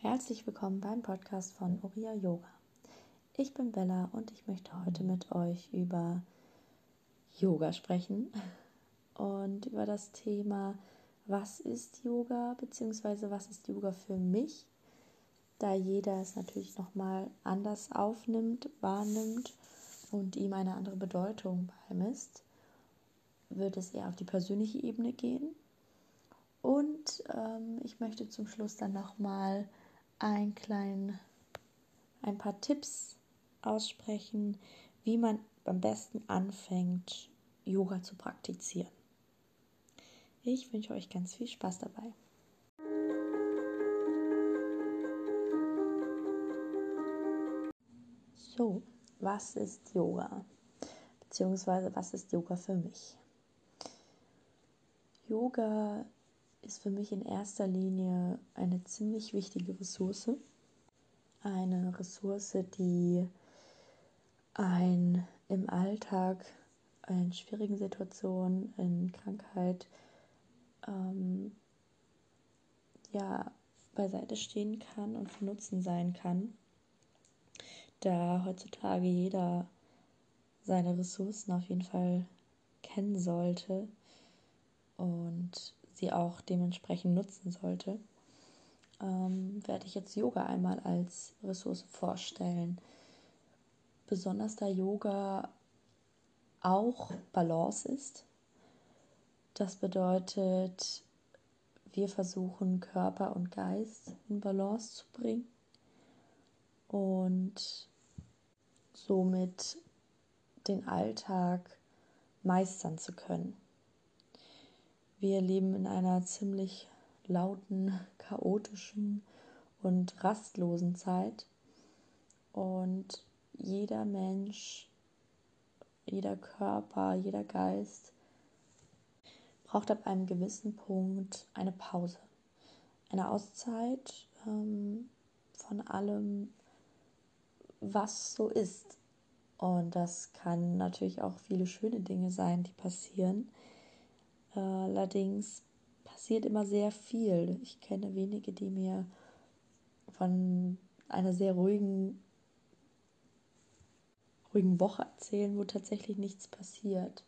Herzlich willkommen beim Podcast von Oria Yoga. Ich bin Bella und ich möchte heute mit euch über Yoga sprechen und über das Thema, was ist Yoga bzw. was ist Yoga für mich, da jeder es natürlich nochmal anders aufnimmt, wahrnimmt und ihm eine andere Bedeutung beimisst, wird es eher auf die persönliche Ebene gehen. Und ähm, ich möchte zum Schluss dann nochmal ein, ein paar Tipps aussprechen, wie man am besten anfängt, Yoga zu praktizieren. Ich wünsche euch ganz viel Spaß dabei. So, was ist Yoga? Beziehungsweise was ist Yoga für mich? Yoga ist für mich in erster Linie eine ziemlich wichtige Ressource. Eine Ressource, die ein im Alltag, in schwierigen Situationen, in Krankheit, ähm, ja, beiseite stehen kann und von Nutzen sein kann, da heutzutage jeder seine Ressourcen auf jeden Fall kennen sollte und sie auch dementsprechend nutzen sollte, ähm, werde ich jetzt Yoga einmal als Ressource vorstellen. Besonders da Yoga auch Balance ist. Das bedeutet, wir versuchen Körper und Geist in Balance zu bringen und somit den Alltag meistern zu können. Wir leben in einer ziemlich lauten, chaotischen und rastlosen Zeit. Und jeder Mensch, jeder Körper, jeder Geist braucht ab einem gewissen Punkt eine Pause, eine Auszeit ähm, von allem, was so ist. Und das kann natürlich auch viele schöne Dinge sein, die passieren. Allerdings passiert immer sehr viel. Ich kenne wenige, die mir von einer sehr ruhigen, ruhigen Woche erzählen, wo tatsächlich nichts passiert.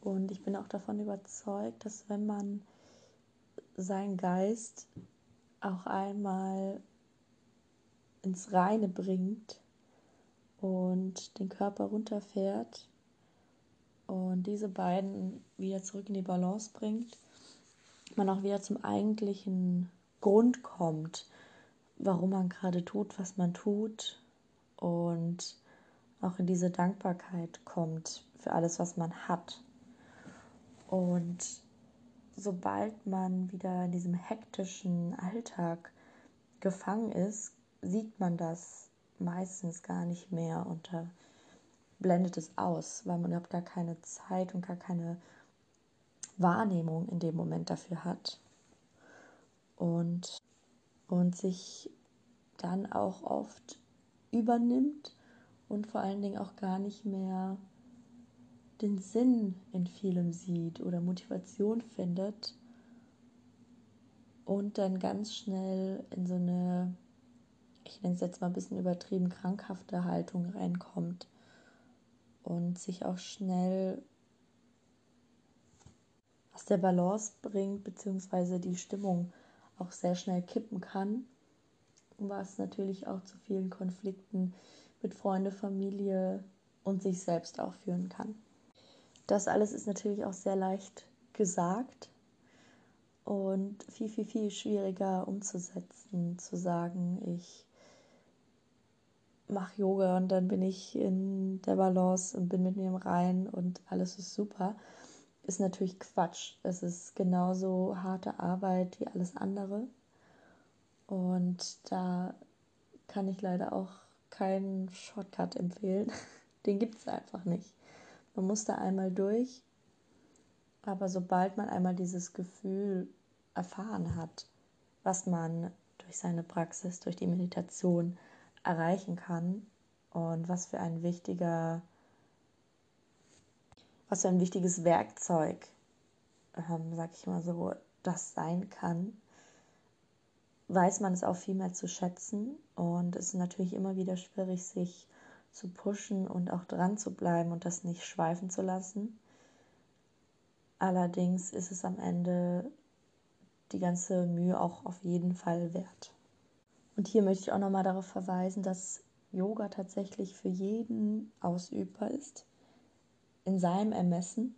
Und ich bin auch davon überzeugt, dass wenn man seinen Geist auch einmal ins Reine bringt und den Körper runterfährt, und diese beiden wieder zurück in die Balance bringt, man auch wieder zum eigentlichen Grund kommt, warum man gerade tut, was man tut und auch in diese Dankbarkeit kommt für alles, was man hat. Und sobald man wieder in diesem hektischen Alltag gefangen ist, sieht man das meistens gar nicht mehr unter blendet es aus, weil man überhaupt gar keine Zeit und gar keine Wahrnehmung in dem Moment dafür hat. Und, und sich dann auch oft übernimmt und vor allen Dingen auch gar nicht mehr den Sinn in vielem sieht oder Motivation findet und dann ganz schnell in so eine, ich nenne es jetzt mal ein bisschen übertrieben, krankhafte Haltung reinkommt und sich auch schnell aus der Balance bringt, beziehungsweise die Stimmung auch sehr schnell kippen kann, was natürlich auch zu vielen Konflikten mit Freunde, Familie und sich selbst auch führen kann. Das alles ist natürlich auch sehr leicht gesagt und viel, viel, viel schwieriger umzusetzen, zu sagen, ich mache Yoga und dann bin ich in der Balance und bin mit mir im Rein und alles ist super, ist natürlich Quatsch. Es ist genauso harte Arbeit wie alles andere. Und da kann ich leider auch keinen Shortcut empfehlen. Den gibt es einfach nicht. Man muss da einmal durch. Aber sobald man einmal dieses Gefühl erfahren hat, was man durch seine Praxis, durch die Meditation, erreichen kann und was für ein wichtiger, was für ein wichtiges Werkzeug, ähm, sag ich mal so, das sein kann, weiß man es auch viel mehr zu schätzen. Und es ist natürlich immer wieder schwierig, sich zu pushen und auch dran zu bleiben und das nicht schweifen zu lassen. Allerdings ist es am Ende die ganze Mühe auch auf jeden Fall wert. Und hier möchte ich auch nochmal darauf verweisen, dass Yoga tatsächlich für jeden ausübbar ist, in seinem Ermessen.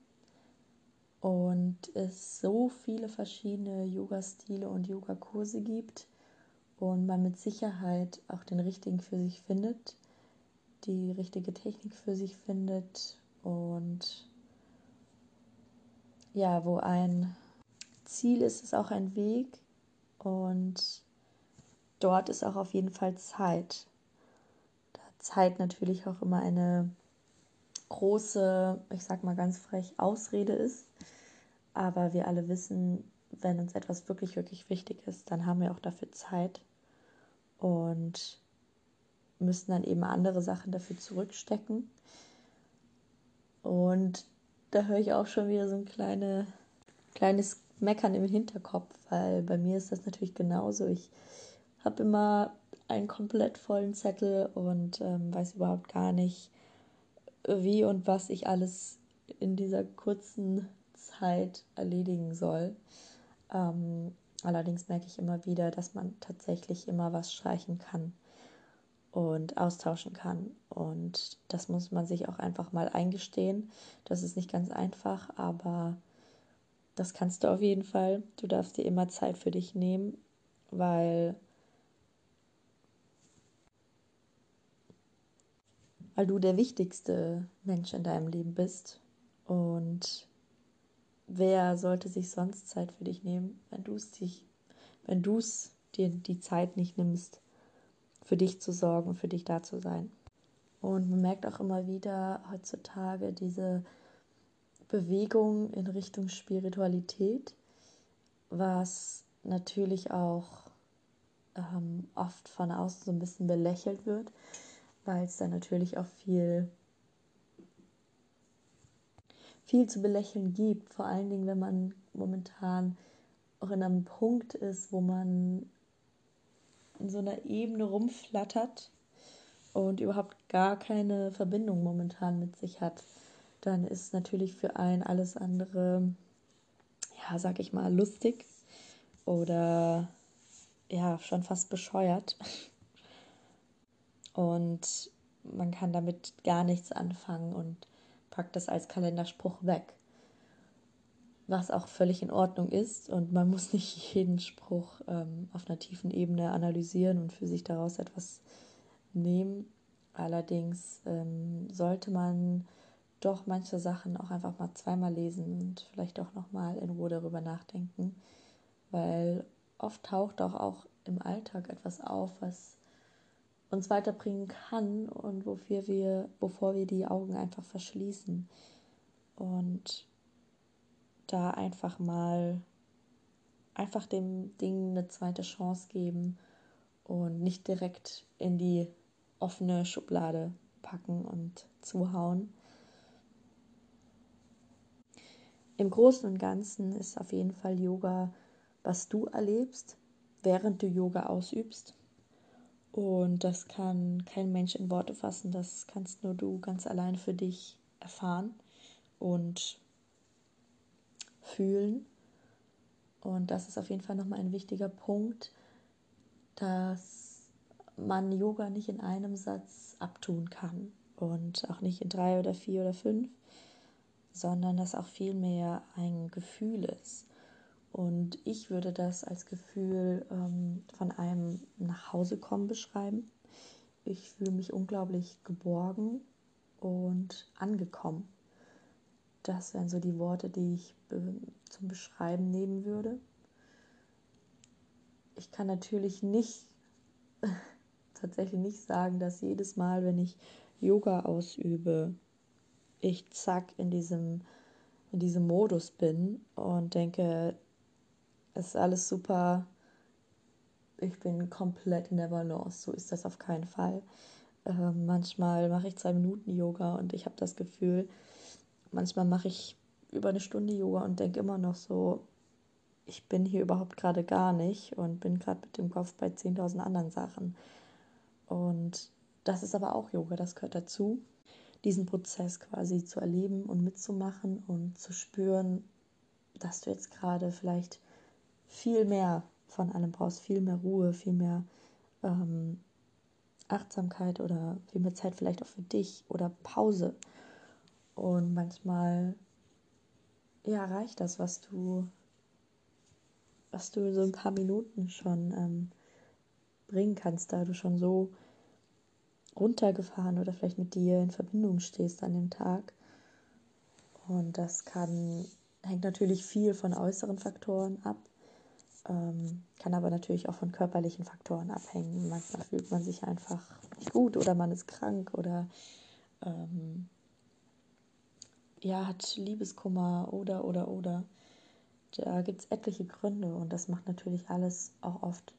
Und es so viele verschiedene Yoga-Stile und Yoga-Kurse gibt und man mit Sicherheit auch den richtigen für sich findet, die richtige Technik für sich findet und ja, wo ein Ziel ist, ist auch ein Weg und dort ist auch auf jeden Fall Zeit. Da Zeit natürlich auch immer eine große, ich sag mal ganz frech, Ausrede ist. Aber wir alle wissen, wenn uns etwas wirklich, wirklich wichtig ist, dann haben wir auch dafür Zeit und müssen dann eben andere Sachen dafür zurückstecken. Und da höre ich auch schon wieder so ein kleine, kleines Meckern im Hinterkopf, weil bei mir ist das natürlich genauso. Ich habe immer einen komplett vollen Zettel und ähm, weiß überhaupt gar nicht, wie und was ich alles in dieser kurzen Zeit erledigen soll. Ähm, allerdings merke ich immer wieder, dass man tatsächlich immer was streichen kann und austauschen kann. Und das muss man sich auch einfach mal eingestehen. Das ist nicht ganz einfach, aber das kannst du auf jeden Fall. Du darfst dir immer Zeit für dich nehmen, weil weil du der wichtigste Mensch in deinem Leben bist. Und wer sollte sich sonst Zeit für dich nehmen, wenn du es dich, wenn du es dir die Zeit nicht nimmst, für dich zu sorgen, für dich da zu sein. Und man merkt auch immer wieder heutzutage diese Bewegung in Richtung Spiritualität, was natürlich auch ähm, oft von außen so ein bisschen belächelt wird, weil es da natürlich auch viel, viel zu belächeln gibt. Vor allen Dingen, wenn man momentan auch in einem Punkt ist, wo man in so einer Ebene rumflattert und überhaupt gar keine Verbindung momentan mit sich hat, dann ist natürlich für einen alles andere, ja, sag ich mal, lustig oder ja, schon fast bescheuert. Und man kann damit gar nichts anfangen und packt das als Kalenderspruch weg. Was auch völlig in Ordnung ist und man muss nicht jeden Spruch ähm, auf einer tiefen Ebene analysieren und für sich daraus etwas nehmen. Allerdings ähm, sollte man doch manche Sachen auch einfach mal zweimal lesen und vielleicht auch nochmal in Ruhe darüber nachdenken, weil oft taucht auch, auch im Alltag etwas auf, was uns weiterbringen kann und wofür wir, bevor wir die Augen einfach verschließen. Und da einfach mal einfach dem Ding eine zweite Chance geben und nicht direkt in die offene Schublade packen und zuhauen. Im Großen und Ganzen ist auf jeden Fall Yoga, was du erlebst, während du Yoga ausübst. Und das kann kein Mensch in Worte fassen, das kannst nur du ganz allein für dich erfahren und fühlen. Und das ist auf jeden Fall nochmal ein wichtiger Punkt, dass man Yoga nicht in einem Satz abtun kann und auch nicht in drei oder vier oder fünf, sondern dass auch viel mehr ein Gefühl ist. Und ich würde das als Gefühl ähm, von einem Nachhausekommen beschreiben. Ich fühle mich unglaublich geborgen und angekommen. Das wären so die Worte, die ich be zum Beschreiben nehmen würde. Ich kann natürlich nicht, tatsächlich nicht sagen, dass jedes Mal, wenn ich Yoga ausübe, ich zack in diesem, in diesem Modus bin und denke, es ist alles super. Ich bin komplett in der Balance. So ist das auf keinen Fall. Ähm, manchmal mache ich zwei Minuten Yoga und ich habe das Gefühl, manchmal mache ich über eine Stunde Yoga und denke immer noch so, ich bin hier überhaupt gerade gar nicht und bin gerade mit dem Kopf bei 10.000 anderen Sachen. Und das ist aber auch Yoga, das gehört dazu, diesen Prozess quasi zu erleben und mitzumachen und zu spüren, dass du jetzt gerade vielleicht viel mehr von allem brauchst, viel mehr Ruhe, viel mehr ähm, Achtsamkeit oder viel mehr Zeit vielleicht auch für dich oder Pause. Und manchmal ja, reicht das, was du, was du in so ein paar Minuten schon ähm, bringen kannst, da du schon so runtergefahren oder vielleicht mit dir in Verbindung stehst an dem Tag. Und das kann, hängt natürlich viel von äußeren Faktoren ab, ähm, kann aber natürlich auch von körperlichen Faktoren abhängen. Manchmal fühlt man sich einfach nicht gut oder man ist krank oder ähm, ja, hat Liebeskummer oder, oder, oder. Da gibt es etliche Gründe und das macht natürlich alles auch oft,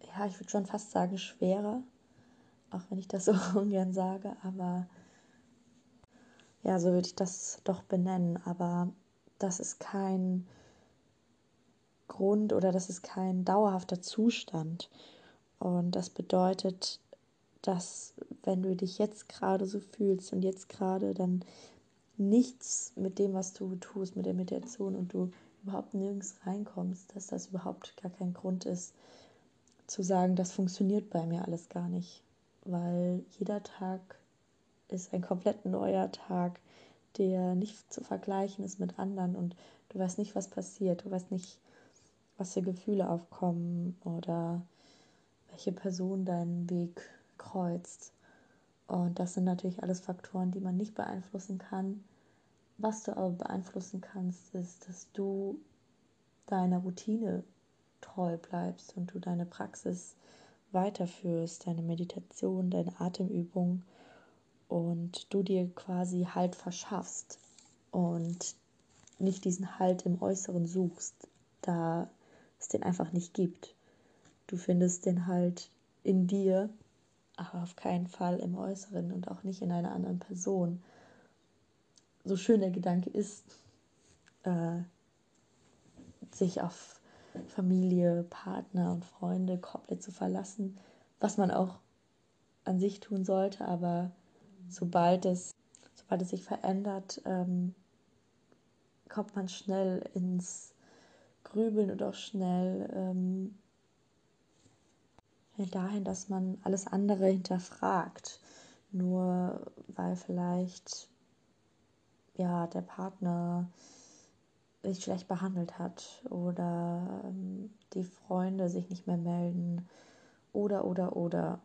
ja, ich würde schon fast sagen, schwerer, auch wenn ich das so ungern sage, aber ja, so würde ich das doch benennen. Aber das ist kein Grund oder das ist kein dauerhafter Zustand. Und das bedeutet, dass wenn du dich jetzt gerade so fühlst und jetzt gerade dann nichts mit dem, was du tust, mit der Meditation und du überhaupt nirgends reinkommst, dass das überhaupt gar kein Grund ist, zu sagen, das funktioniert bei mir alles gar nicht. Weil jeder Tag ist ein komplett neuer Tag, der nicht zu vergleichen ist mit anderen und du weißt nicht, was passiert, du weißt nicht, was für Gefühle aufkommen oder welche Person deinen Weg kreuzt. Und das sind natürlich alles Faktoren, die man nicht beeinflussen kann. Was du aber beeinflussen kannst, ist, dass du deiner Routine treu bleibst und du deine Praxis weiterführst, deine Meditation, deine Atemübung und du dir quasi Halt verschaffst und nicht diesen Halt im Äußeren suchst, da es den einfach nicht gibt. Du findest den Halt in dir aber auf keinen Fall im Äußeren und auch nicht in einer anderen Person. So schön der Gedanke ist, äh, sich auf Familie, Partner und Freunde komplett zu verlassen, was man auch an sich tun sollte, aber sobald es, sobald es sich verändert, ähm, kommt man schnell ins Grübeln und auch schnell ähm, dahin, dass man alles andere hinterfragt. Nur weil vielleicht ja der Partner sich schlecht behandelt hat oder ähm, die Freunde sich nicht mehr melden oder oder oder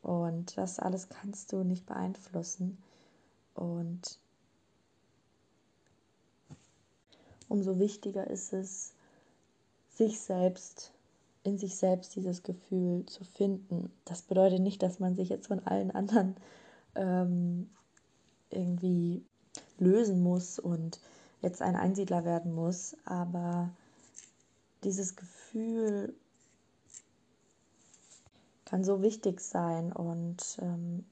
und das alles kannst du nicht beeinflussen und umso wichtiger ist es sich selbst in sich selbst dieses Gefühl zu finden. Das bedeutet nicht, dass man sich jetzt von allen anderen ähm, irgendwie lösen muss und jetzt ein Einsiedler werden muss, aber dieses Gefühl kann so wichtig sein und ähm,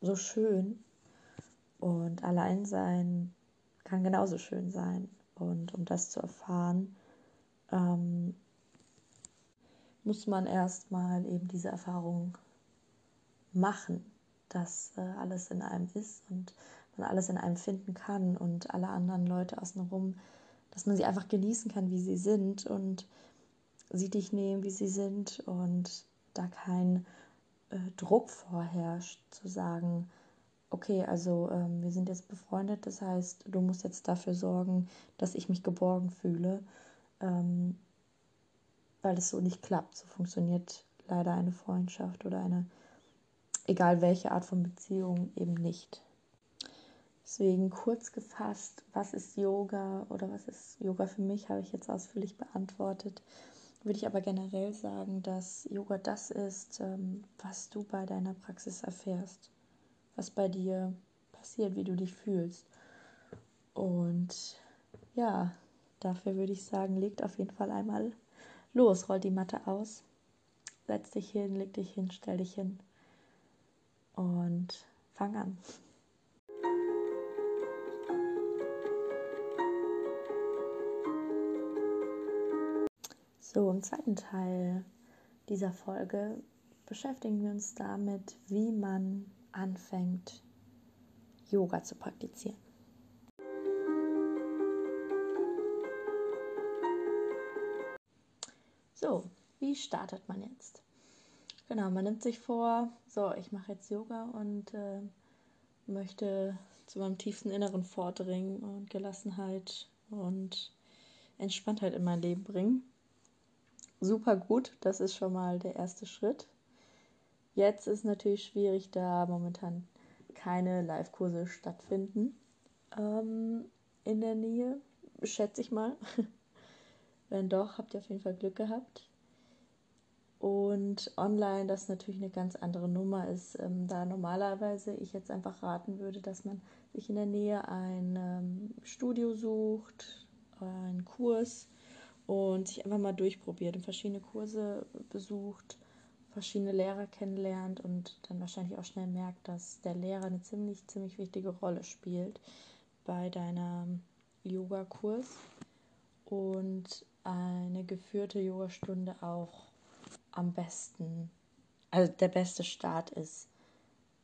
so schön und allein sein kann genauso schön sein. Und um das zu erfahren, ähm, muss man erstmal eben diese Erfahrung machen, dass äh, alles in einem ist und man alles in einem finden kann und alle anderen Leute außenrum, dass man sie einfach genießen kann, wie sie sind und sie dich nehmen, wie sie sind und da kein äh, Druck vorherrscht, zu sagen, okay, also ähm, wir sind jetzt befreundet, das heißt, du musst jetzt dafür sorgen, dass ich mich geborgen fühle. Ähm, weil es so nicht klappt. So funktioniert leider eine Freundschaft oder eine, egal welche Art von Beziehung, eben nicht. Deswegen kurz gefasst, was ist Yoga oder was ist Yoga für mich, habe ich jetzt ausführlich beantwortet. Würde ich aber generell sagen, dass Yoga das ist, ähm, was du bei deiner Praxis erfährst, was bei dir passiert, wie du dich fühlst. Und ja, Dafür würde ich sagen, legt auf jeden Fall einmal los, rollt die Matte aus, setz dich hin, leg dich hin, stell dich hin und fang an. So, im zweiten Teil dieser Folge beschäftigen wir uns damit, wie man anfängt, Yoga zu praktizieren. So, wie startet man jetzt? Genau, man nimmt sich vor, so, ich mache jetzt Yoga und äh, möchte zu meinem tiefsten Inneren vordringen und Gelassenheit und Entspanntheit in mein Leben bringen. Super gut, das ist schon mal der erste Schritt. Jetzt ist natürlich schwierig, da momentan keine Live-Kurse stattfinden ähm, in der Nähe, schätze ich mal. Wenn doch, habt ihr auf jeden Fall Glück gehabt. Und online, das natürlich eine ganz andere Nummer ist, ähm, da normalerweise ich jetzt einfach raten würde, dass man sich in der Nähe ein ähm, Studio sucht, einen Kurs und sich einfach mal durchprobiert und verschiedene Kurse besucht, verschiedene Lehrer kennenlernt und dann wahrscheinlich auch schnell merkt, dass der Lehrer eine ziemlich, ziemlich wichtige Rolle spielt bei deinem Yoga-Kurs und eine geführte Yogastunde auch am besten, also der beste Start ist,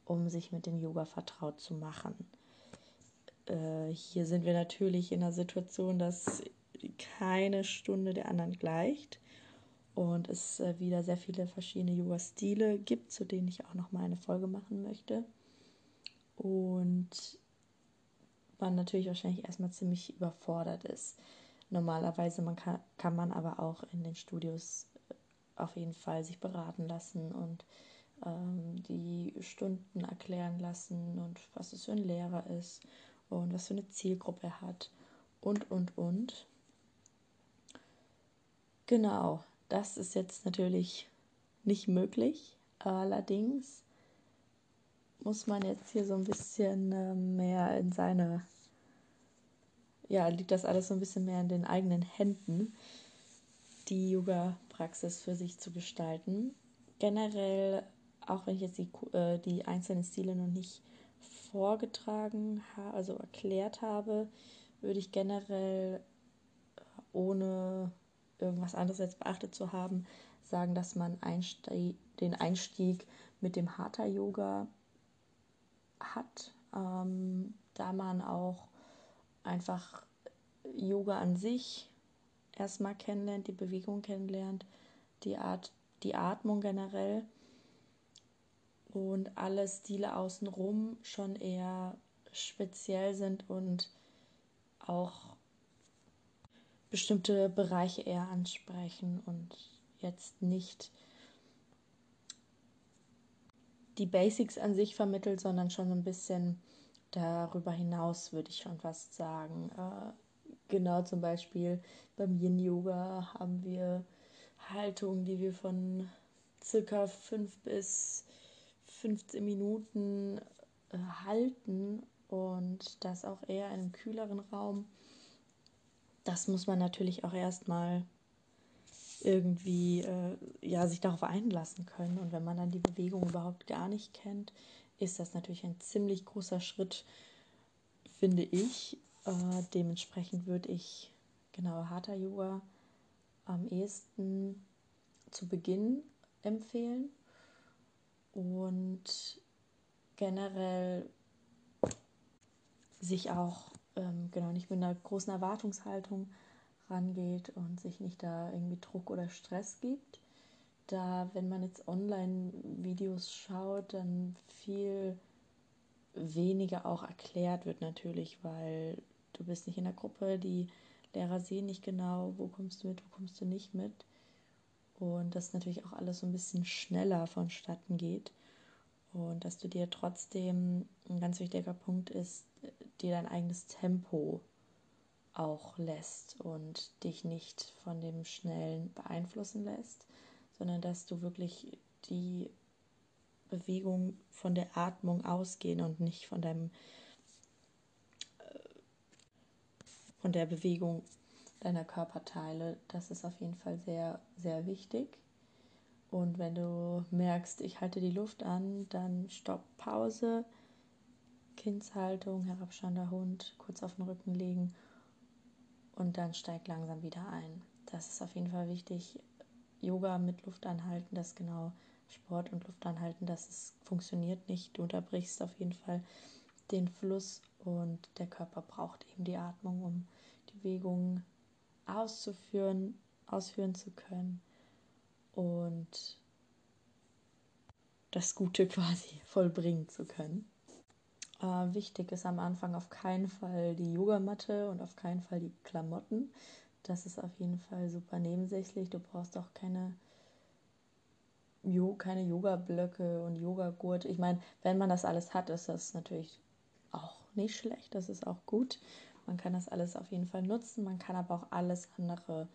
um sich mit dem Yoga vertraut zu machen. Äh, hier sind wir natürlich in einer Situation, dass keine Stunde der anderen gleicht und es äh, wieder sehr viele verschiedene Yoga-Stile gibt, zu denen ich auch noch mal eine Folge machen möchte. Und man natürlich wahrscheinlich erstmal ziemlich überfordert ist. Normalerweise man kann, kann man aber auch in den Studios äh, auf jeden Fall sich beraten lassen und ähm, die Stunden erklären lassen und was es für ein Lehrer ist und was für eine Zielgruppe er hat und, und, und. Genau, das ist jetzt natürlich nicht möglich. Allerdings muss man jetzt hier so ein bisschen äh, mehr in seine, ja, liegt das alles so ein bisschen mehr in den eigenen Händen, die Yoga-Praxis für sich zu gestalten. Generell, auch wenn ich jetzt die, äh, die einzelnen Stile noch nicht vorgetragen, also erklärt habe, würde ich generell äh, ohne irgendwas anderes jetzt beachtet zu haben, sagen, dass man Einstieg, den Einstieg mit dem Hatha Yoga hat, ähm, da man auch einfach Yoga an sich erstmal kennenlernt, die Bewegung kennenlernt, die Art, die Atmung generell und alle Stile außenrum schon eher speziell sind und auch bestimmte Bereiche eher ansprechen und jetzt nicht die Basics an sich vermittelt, sondern schon ein bisschen darüber hinaus, würde ich schon fast sagen. Äh, genau zum Beispiel beim Yin-Yoga haben wir Haltungen, die wir von circa 5 bis 15 Minuten äh, halten und das auch eher in einem kühleren Raum das muss man natürlich auch erstmal irgendwie äh, ja, sich darauf einlassen können. Und wenn man dann die Bewegung überhaupt gar nicht kennt, ist das natürlich ein ziemlich großer Schritt, finde ich. Äh, dementsprechend würde ich genau Hatha Yoga am ehesten zu Beginn empfehlen und generell sich auch ähm, genau nicht mit einer großen Erwartungshaltung rangeht und sich nicht da irgendwie Druck oder Stress gibt. Da, wenn man jetzt Online-Videos schaut, dann viel weniger auch erklärt wird natürlich, weil du bist nicht in der Gruppe, die Lehrer sehen nicht genau, wo kommst du mit, wo kommst du nicht mit. Und dass natürlich auch alles so ein bisschen schneller vonstatten geht. Und dass du dir trotzdem, ein ganz wichtiger Punkt ist, dir dein eigenes Tempo auch lässt und dich nicht von dem Schnellen beeinflussen lässt, sondern dass du wirklich die Bewegung von der Atmung ausgehen und nicht von deinem äh, von der Bewegung deiner Körperteile. Das ist auf jeden Fall sehr, sehr wichtig. Und wenn du merkst, ich halte die Luft an, dann stopp, Pause, Kindshaltung, herabschauender Hund, kurz auf den Rücken legen und dann steig langsam wieder ein. das ist auf jeden Fall wichtig. Yoga mit Luft anhalten, das genau Sport und Luft anhalten, das ist, funktioniert nicht. Du unterbrichst auf jeden Fall den Fluss und der Körper braucht eben die Atmung, um die Bewegung auszuführen, ausführen zu können und das Gute quasi vollbringen zu können. Äh, wichtig ist am Anfang auf keinen Fall die Yogamatte und auf keinen Fall die Klamotten. Das ist auf jeden Fall super nebensächlich. Du brauchst auch keine, jo keine Yoga-Blöcke und Yogagurt. Ich meine, wenn man das alles hat, ist das natürlich auch nicht schlecht. Das ist auch gut. Man kann das alles auf jeden Fall nutzen. Man kann aber auch alles andere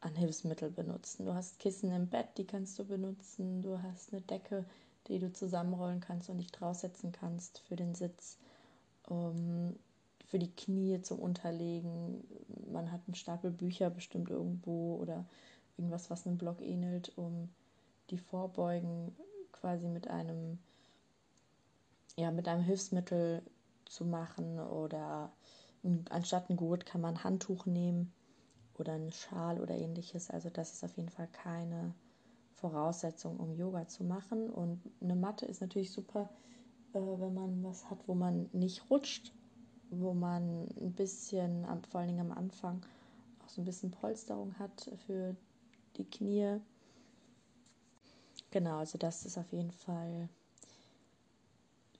an Hilfsmittel benutzen. Du hast Kissen im Bett, die kannst du benutzen. Du hast eine Decke, die du zusammenrollen kannst und dich draufsetzen kannst für den Sitz, um, für die Knie zum Unterlegen. Man hat einen Stapel Bücher bestimmt irgendwo oder irgendwas, was einem Block ähnelt, um die Vorbeugen quasi mit einem ja, mit einem Hilfsmittel zu machen oder anstatt ein Gurt kann man ein Handtuch nehmen oder einen Schal oder ähnliches. Also das ist auf jeden Fall keine Voraussetzung, um Yoga zu machen. Und eine Matte ist natürlich super, äh, wenn man was hat, wo man nicht rutscht, wo man ein bisschen, vor allen Dingen am Anfang, auch so ein bisschen Polsterung hat für die Knie. Genau, also das ist auf jeden Fall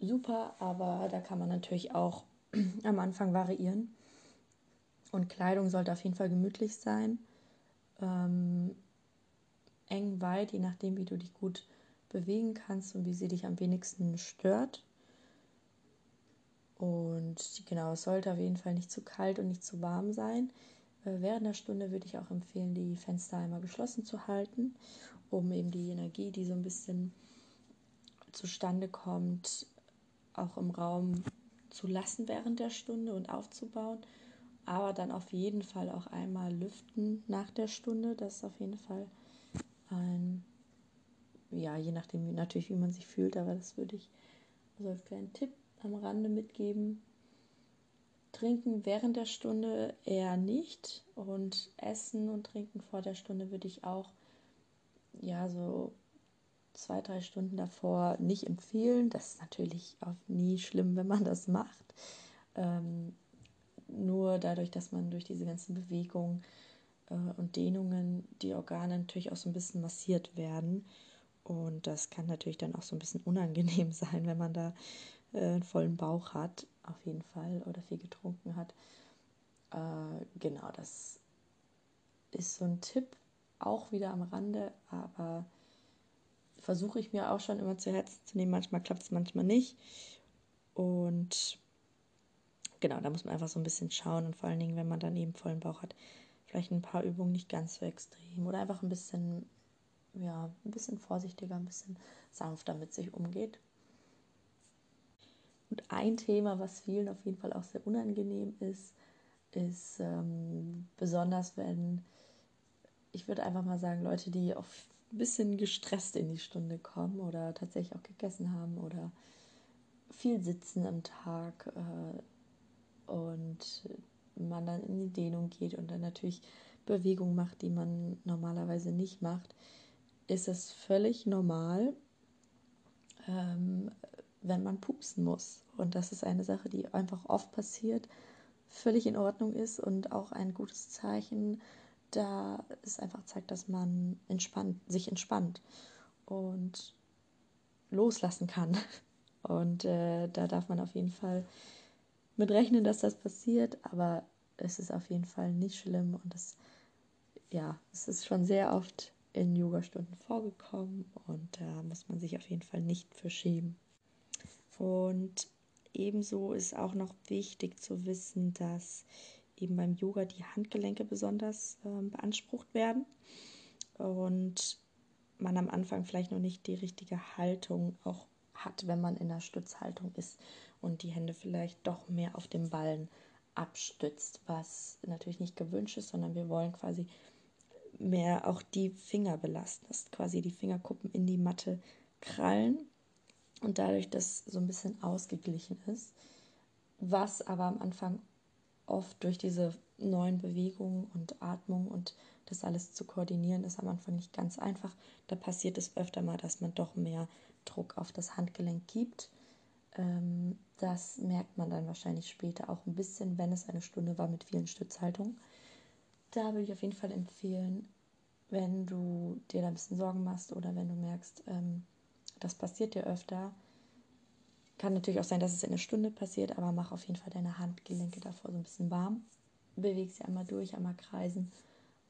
super, aber da kann man natürlich auch am Anfang variieren. Und Kleidung sollte auf jeden Fall gemütlich sein. Ähm, eng, weit, je nachdem, wie du dich gut bewegen kannst und wie sie dich am wenigsten stört. Und genau, es sollte auf jeden Fall nicht zu kalt und nicht zu warm sein. Äh, während der Stunde würde ich auch empfehlen, die Fenster einmal geschlossen zu halten, um eben die Energie, die so ein bisschen zustande kommt, auch im Raum zu lassen während der Stunde und aufzubauen. Aber dann auf jeden Fall auch einmal lüften nach der Stunde. Das ist auf jeden Fall ein, ja, je nachdem natürlich, wie man sich fühlt, aber das würde ich also als Tipp am Rande mitgeben. Trinken während der Stunde eher nicht und Essen und Trinken vor der Stunde würde ich auch ja so zwei, drei Stunden davor nicht empfehlen. Das ist natürlich auch nie schlimm, wenn man das macht. Ähm, nur dadurch, dass man durch diese ganzen Bewegungen äh, und Dehnungen die Organe natürlich auch so ein bisschen massiert werden. Und das kann natürlich dann auch so ein bisschen unangenehm sein, wenn man da äh, einen vollen Bauch hat, auf jeden Fall, oder viel getrunken hat. Äh, genau, das ist so ein Tipp, auch wieder am Rande, aber versuche ich mir auch schon immer zu Herzen zu nehmen. Manchmal klappt es, manchmal nicht. Und genau, da muss man einfach so ein bisschen schauen und vor allen Dingen, wenn man dann eben vollen Bauch hat, vielleicht ein paar Übungen nicht ganz so extrem oder einfach ein bisschen, ja, ein bisschen vorsichtiger, ein bisschen sanfter mit sich umgeht. Und ein Thema, was vielen auf jeden Fall auch sehr unangenehm ist, ist ähm, besonders, wenn, ich würde einfach mal sagen, Leute, die auf ein bisschen gestresst in die Stunde kommen oder tatsächlich auch gegessen haben oder viel sitzen am Tag äh, und man dann in die Dehnung geht und dann natürlich Bewegungen macht, die man normalerweise nicht macht, ist es völlig normal, ähm, wenn man pupsen muss. Und das ist eine Sache, die einfach oft passiert, völlig in Ordnung ist und auch ein gutes Zeichen, da es einfach zeigt, dass man entspannt, sich entspannt und loslassen kann. Und äh, da darf man auf jeden Fall mit rechnen, dass das passiert, aber es ist auf jeden Fall nicht schlimm und es, ja, es ist schon sehr oft in Yogastunden vorgekommen und da muss man sich auf jeden Fall nicht für schämen. Und ebenso ist auch noch wichtig zu wissen, dass eben beim Yoga die Handgelenke besonders äh, beansprucht werden und man am Anfang vielleicht noch nicht die richtige Haltung auch hat, wenn man in der Stützhaltung ist und die Hände vielleicht doch mehr auf dem Ballen abstützt, was natürlich nicht gewünscht ist, sondern wir wollen quasi mehr auch die Finger belasten, dass quasi die Fingerkuppen in die Matte krallen und dadurch das so ein bisschen ausgeglichen ist, was aber am Anfang oft durch diese neuen Bewegungen und Atmung und das alles zu koordinieren, ist am Anfang nicht ganz einfach. Da passiert es öfter mal, dass man doch mehr Druck auf das Handgelenk gibt. Ähm, das merkt man dann wahrscheinlich später auch ein bisschen, wenn es eine Stunde war mit vielen Stützhaltungen. Da würde ich auf jeden Fall empfehlen, wenn du dir da ein bisschen Sorgen machst oder wenn du merkst, ähm, das passiert dir öfter. Kann natürlich auch sein, dass es in einer Stunde passiert, aber mach auf jeden Fall deine Handgelenke davor so ein bisschen warm. Beweg sie einmal durch, einmal kreisen,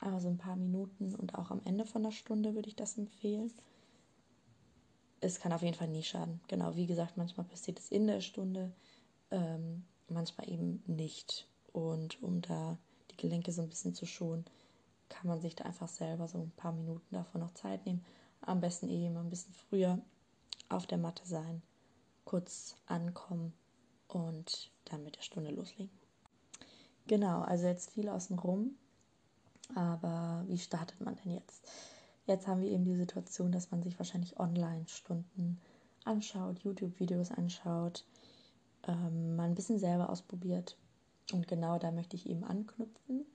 einmal so ein paar Minuten und auch am Ende von der Stunde würde ich das empfehlen. Es kann auf jeden Fall nie schaden. Genau, wie gesagt, manchmal passiert es in der Stunde, ähm, manchmal eben nicht. Und um da die Gelenke so ein bisschen zu schonen, kann man sich da einfach selber so ein paar Minuten davon noch Zeit nehmen. Am besten eh immer ein bisschen früher auf der Matte sein, kurz ankommen und dann mit der Stunde loslegen. Genau, also jetzt viel außen rum, aber wie startet man denn jetzt? Jetzt haben wir eben die Situation, dass man sich wahrscheinlich Online-Stunden anschaut, YouTube-Videos anschaut, ähm, mal ein bisschen selber ausprobiert. Und genau da möchte ich eben anknüpfen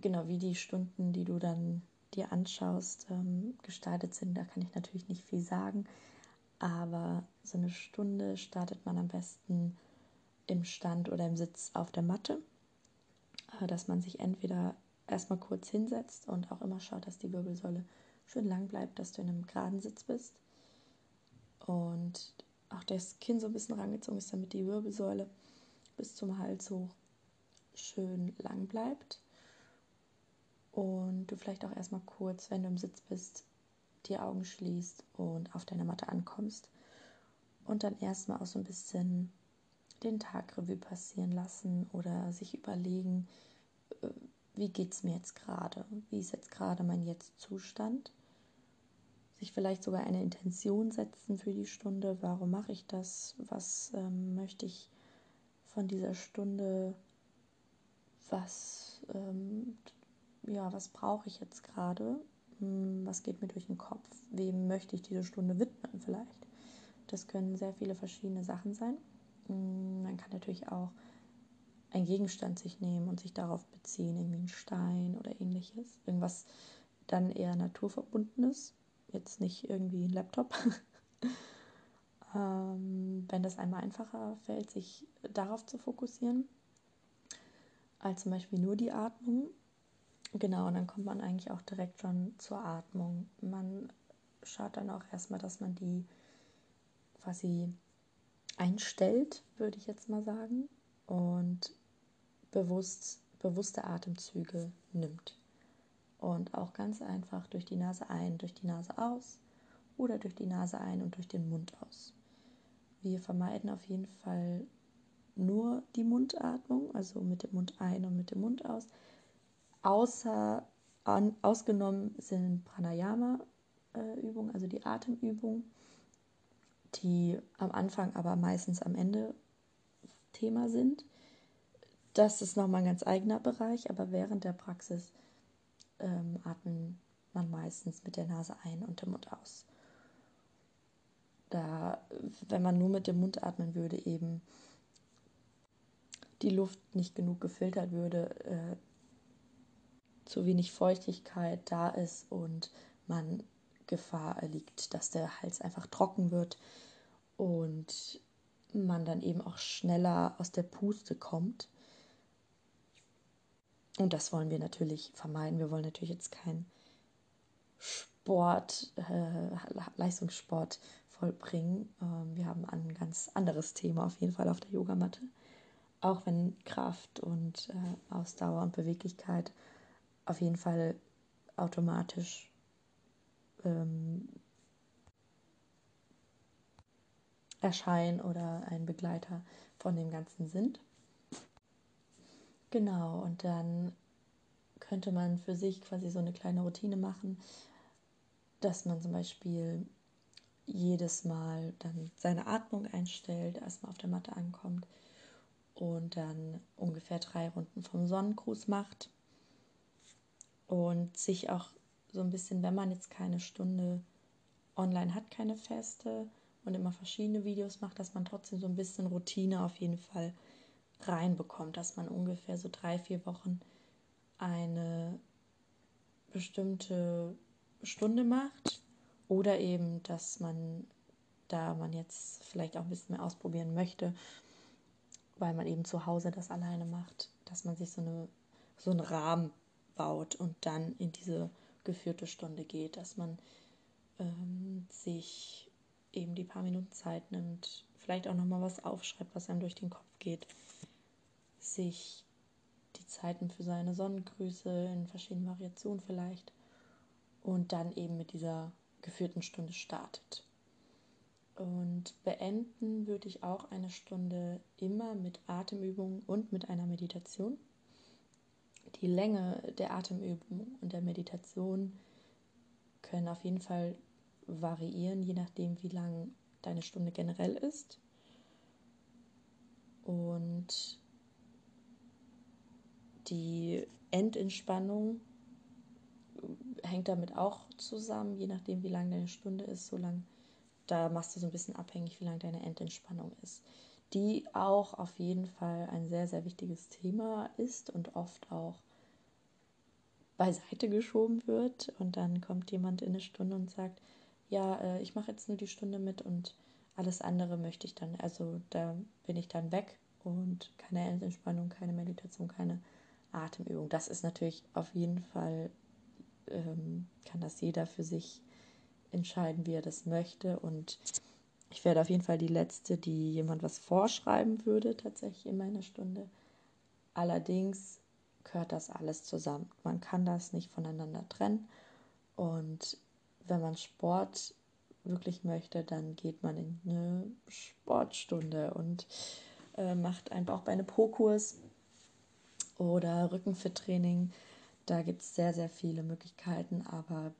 genau wie die Stunden, die du dann dir anschaust, ähm, gestaltet sind, da kann ich natürlich nicht viel sagen. Aber so eine Stunde startet man am besten im Stand oder im Sitz auf der Matte, äh, dass man sich entweder erstmal kurz hinsetzt und auch immer schaut, dass die Wirbelsäule schön lang bleibt, dass du in einem geraden Sitz bist und auch das Kinn so ein bisschen rangezogen ist, damit die Wirbelsäule bis zum Hals hoch schön lang bleibt und du vielleicht auch erstmal kurz, wenn du im Sitz bist, die Augen schließt und auf deiner Matte ankommst und dann erstmal auch so ein bisschen den Tag Revue passieren lassen oder sich überlegen, äh, wie geht es mir jetzt gerade? Wie ist jetzt gerade mein Jetzt-Zustand? Sich vielleicht sogar eine Intention setzen für die Stunde. Warum mache ich das? Was ähm, möchte ich von dieser Stunde? Was ähm, ja, was brauche ich jetzt gerade? Hm, was geht mir durch den Kopf? Wem möchte ich diese Stunde widmen vielleicht? Das können sehr viele verschiedene Sachen sein. Hm, man kann natürlich auch einen Gegenstand sich nehmen und sich darauf beziehen, irgendwie ein Stein oder ähnliches. Irgendwas dann eher naturverbundenes, jetzt nicht irgendwie ein Laptop. ähm, wenn das einmal einfacher fällt, sich darauf zu fokussieren, als zum Beispiel nur die Atmung, Genau, und dann kommt man eigentlich auch direkt schon zur Atmung. Man schaut dann auch erstmal, dass man die quasi einstellt, würde ich jetzt mal sagen, und bewusst, bewusste Atemzüge nimmt. Und auch ganz einfach durch die Nase ein, durch die Nase aus oder durch die Nase ein und durch den Mund aus. Wir vermeiden auf jeden Fall nur die Mundatmung, also mit dem Mund ein und mit dem Mund aus, Außer, an, ausgenommen sind Pranayama-Übungen, also die Atemübungen, die am Anfang, aber meistens am Ende Thema sind. Das ist nochmal ein ganz eigener Bereich, aber während der Praxis ähm, atmet man meistens mit der Nase ein und dem Mund aus. Da, wenn man nur mit dem Mund atmen würde, eben die Luft nicht genug gefiltert würde, äh, zu wenig Feuchtigkeit da ist und man Gefahr erliegt, dass der Hals einfach trocken wird und man dann eben auch schneller aus der Puste kommt. Und das wollen wir natürlich vermeiden. Wir wollen natürlich jetzt keinen Sport, äh, Leistungssport vollbringen. Ähm, wir haben ein ganz anderes Thema auf jeden Fall auf der Yogamatte. Auch wenn Kraft und äh, Ausdauer und Beweglichkeit auf jeden Fall automatisch ähm, erscheinen oder ein Begleiter von dem Ganzen sind. Genau, und dann könnte man für sich quasi so eine kleine Routine machen, dass man zum Beispiel jedes Mal dann seine Atmung einstellt, erstmal auf der Matte ankommt und dann ungefähr drei Runden vom Sonnengruß macht und sich auch so ein bisschen, wenn man jetzt keine Stunde online hat, keine feste und immer verschiedene Videos macht, dass man trotzdem so ein bisschen Routine auf jeden Fall reinbekommt, dass man ungefähr so drei, vier Wochen eine bestimmte Stunde macht. Oder eben, dass man, da man jetzt vielleicht auch ein bisschen mehr ausprobieren möchte, weil man eben zu Hause das alleine macht, dass man sich so, eine, so einen Rahmen baut und dann in diese geführte Stunde geht, dass man ähm, sich eben die paar Minuten Zeit nimmt, vielleicht auch nochmal was aufschreibt, was einem durch den Kopf geht, sich die Zeiten für seine Sonnengrüße in verschiedenen Variationen vielleicht und dann eben mit dieser geführten Stunde startet. Und beenden würde ich auch eine Stunde immer mit Atemübungen und mit einer Meditation. Die Länge der Atemübung und der Meditation können auf jeden Fall variieren, je nachdem, wie lang deine Stunde generell ist. Und die Endentspannung hängt damit auch zusammen, je nachdem, wie lang deine Stunde ist, so lang, da machst du so ein bisschen abhängig, wie lang deine Endentspannung ist. Die auch auf jeden Fall ein sehr, sehr wichtiges Thema ist und oft auch beiseite geschoben wird. Und dann kommt jemand in eine Stunde und sagt, ja, äh, ich mache jetzt nur die Stunde mit und alles andere möchte ich dann, also da bin ich dann weg und keine Endentspannung, keine Meditation, keine Atemübung. Das ist natürlich auf jeden Fall, ähm, kann das jeder für sich entscheiden, wie er das möchte. Und ich werde auf jeden Fall die Letzte, die jemand was vorschreiben würde, tatsächlich in meiner Stunde. Allerdings gehört das alles zusammen. Man kann das nicht voneinander trennen. Und wenn man Sport wirklich möchte, dann geht man in eine Sportstunde und äh, macht einen Bauchbeine-Po-Kurs oder Rückenfit-Training. Da gibt es sehr, sehr viele Möglichkeiten, aber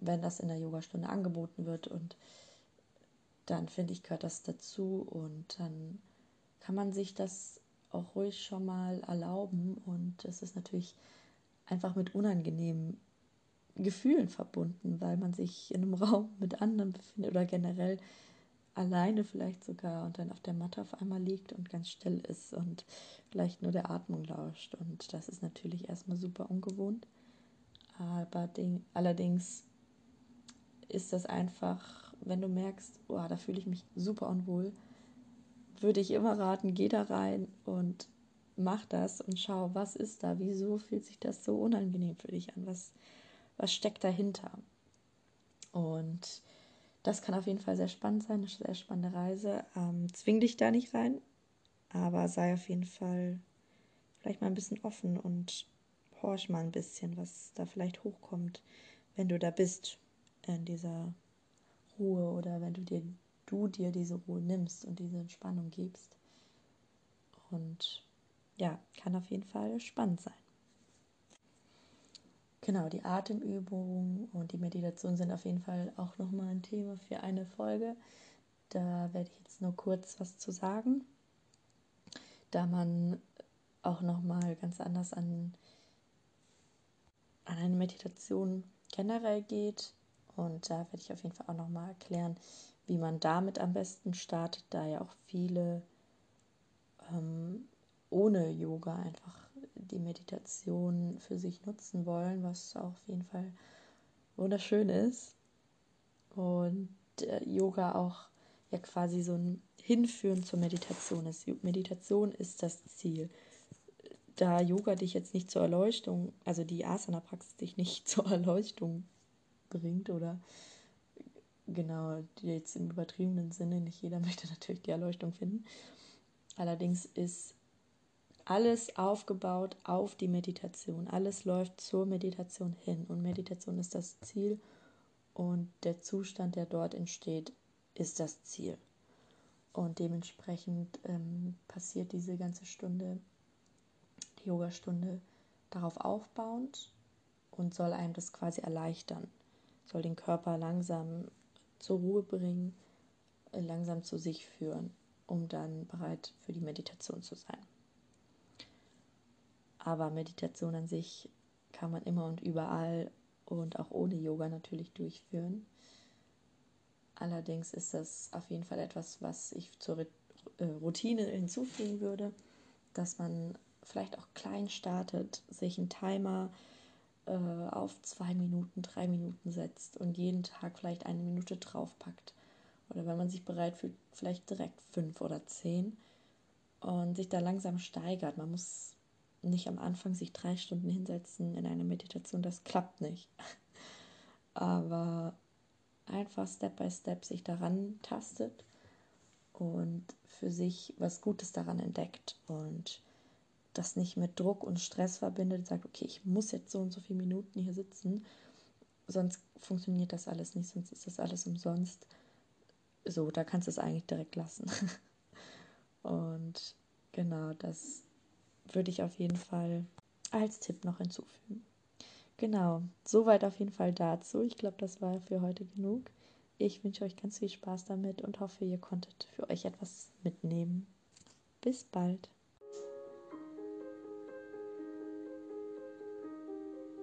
wenn das in der Yogastunde angeboten wird und dann finde ich, gehört das dazu und dann kann man sich das auch ruhig schon mal erlauben und es ist natürlich einfach mit unangenehmen Gefühlen verbunden, weil man sich in einem Raum mit anderen befindet oder generell alleine vielleicht sogar und dann auf der Matte auf einmal liegt und ganz still ist und vielleicht nur der Atmung lauscht. Und das ist natürlich erstmal super ungewohnt. Aber allerdings ist das einfach, wenn du merkst, oh, da fühle ich mich super unwohl, würde ich immer raten, geh da rein und mach das und schau, was ist da, wieso fühlt sich das so unangenehm für dich an, was, was steckt dahinter. Und das kann auf jeden Fall sehr spannend sein, eine sehr spannende Reise. Ähm, zwing dich da nicht rein, aber sei auf jeden Fall vielleicht mal ein bisschen offen und horch mal ein bisschen, was da vielleicht hochkommt, wenn du da bist in dieser Ruhe oder wenn du dir du dir diese Ruhe nimmst und diese Entspannung gibst. Und ja, kann auf jeden Fall spannend sein. Genau, die Atemübungen und die Meditation sind auf jeden Fall auch nochmal ein Thema für eine Folge. Da werde ich jetzt nur kurz was zu sagen, da man auch nochmal ganz anders an, an eine Meditation generell geht. Und da werde ich auf jeden Fall auch nochmal erklären, wie man damit am besten startet, da ja auch viele ähm, ohne Yoga einfach die Meditation für sich nutzen wollen, was auch auf jeden Fall wunderschön ist. Und äh, Yoga auch ja quasi so ein Hinführen zur Meditation ist. Meditation ist das Ziel. Da Yoga dich jetzt nicht zur Erleuchtung, also die Asana-Praxis dich nicht zur Erleuchtung bringt oder genau, jetzt im übertriebenen Sinne, nicht jeder möchte natürlich die Erleuchtung finden. Allerdings ist alles aufgebaut auf die Meditation. Alles läuft zur Meditation hin. Und Meditation ist das Ziel und der Zustand, der dort entsteht, ist das Ziel. Und dementsprechend ähm, passiert diese ganze Stunde, die Yogastunde, darauf aufbauend und soll einem das quasi erleichtern. Soll den Körper langsam zur Ruhe bringen, äh, langsam zu sich führen, um dann bereit für die Meditation zu sein. Aber Meditation an sich kann man immer und überall und auch ohne Yoga natürlich durchführen. Allerdings ist das auf jeden Fall etwas, was ich zur äh, Routine hinzufügen würde. dass man vielleicht auch klein startet, sich einen Timer äh, auf zwei Minuten, drei Minuten setzt und jeden Tag vielleicht eine Minute draufpackt. Oder wenn man sich bereit fühlt, vielleicht direkt fünf oder zehn und sich da langsam steigert. Man muss nicht am Anfang sich drei Stunden hinsetzen in eine Meditation, das klappt nicht. Aber einfach Step by Step sich daran tastet und für sich was Gutes daran entdeckt und das nicht mit Druck und Stress verbindet, sagt, okay, ich muss jetzt so und so viele Minuten hier sitzen, sonst funktioniert das alles nicht, sonst ist das alles umsonst. So, da kannst du es eigentlich direkt lassen. und genau, das würde ich auf jeden Fall als Tipp noch hinzufügen. Genau, soweit auf jeden Fall dazu. Ich glaube, das war für heute genug. Ich wünsche euch ganz viel Spaß damit und hoffe, ihr konntet für euch etwas mitnehmen. Bis bald.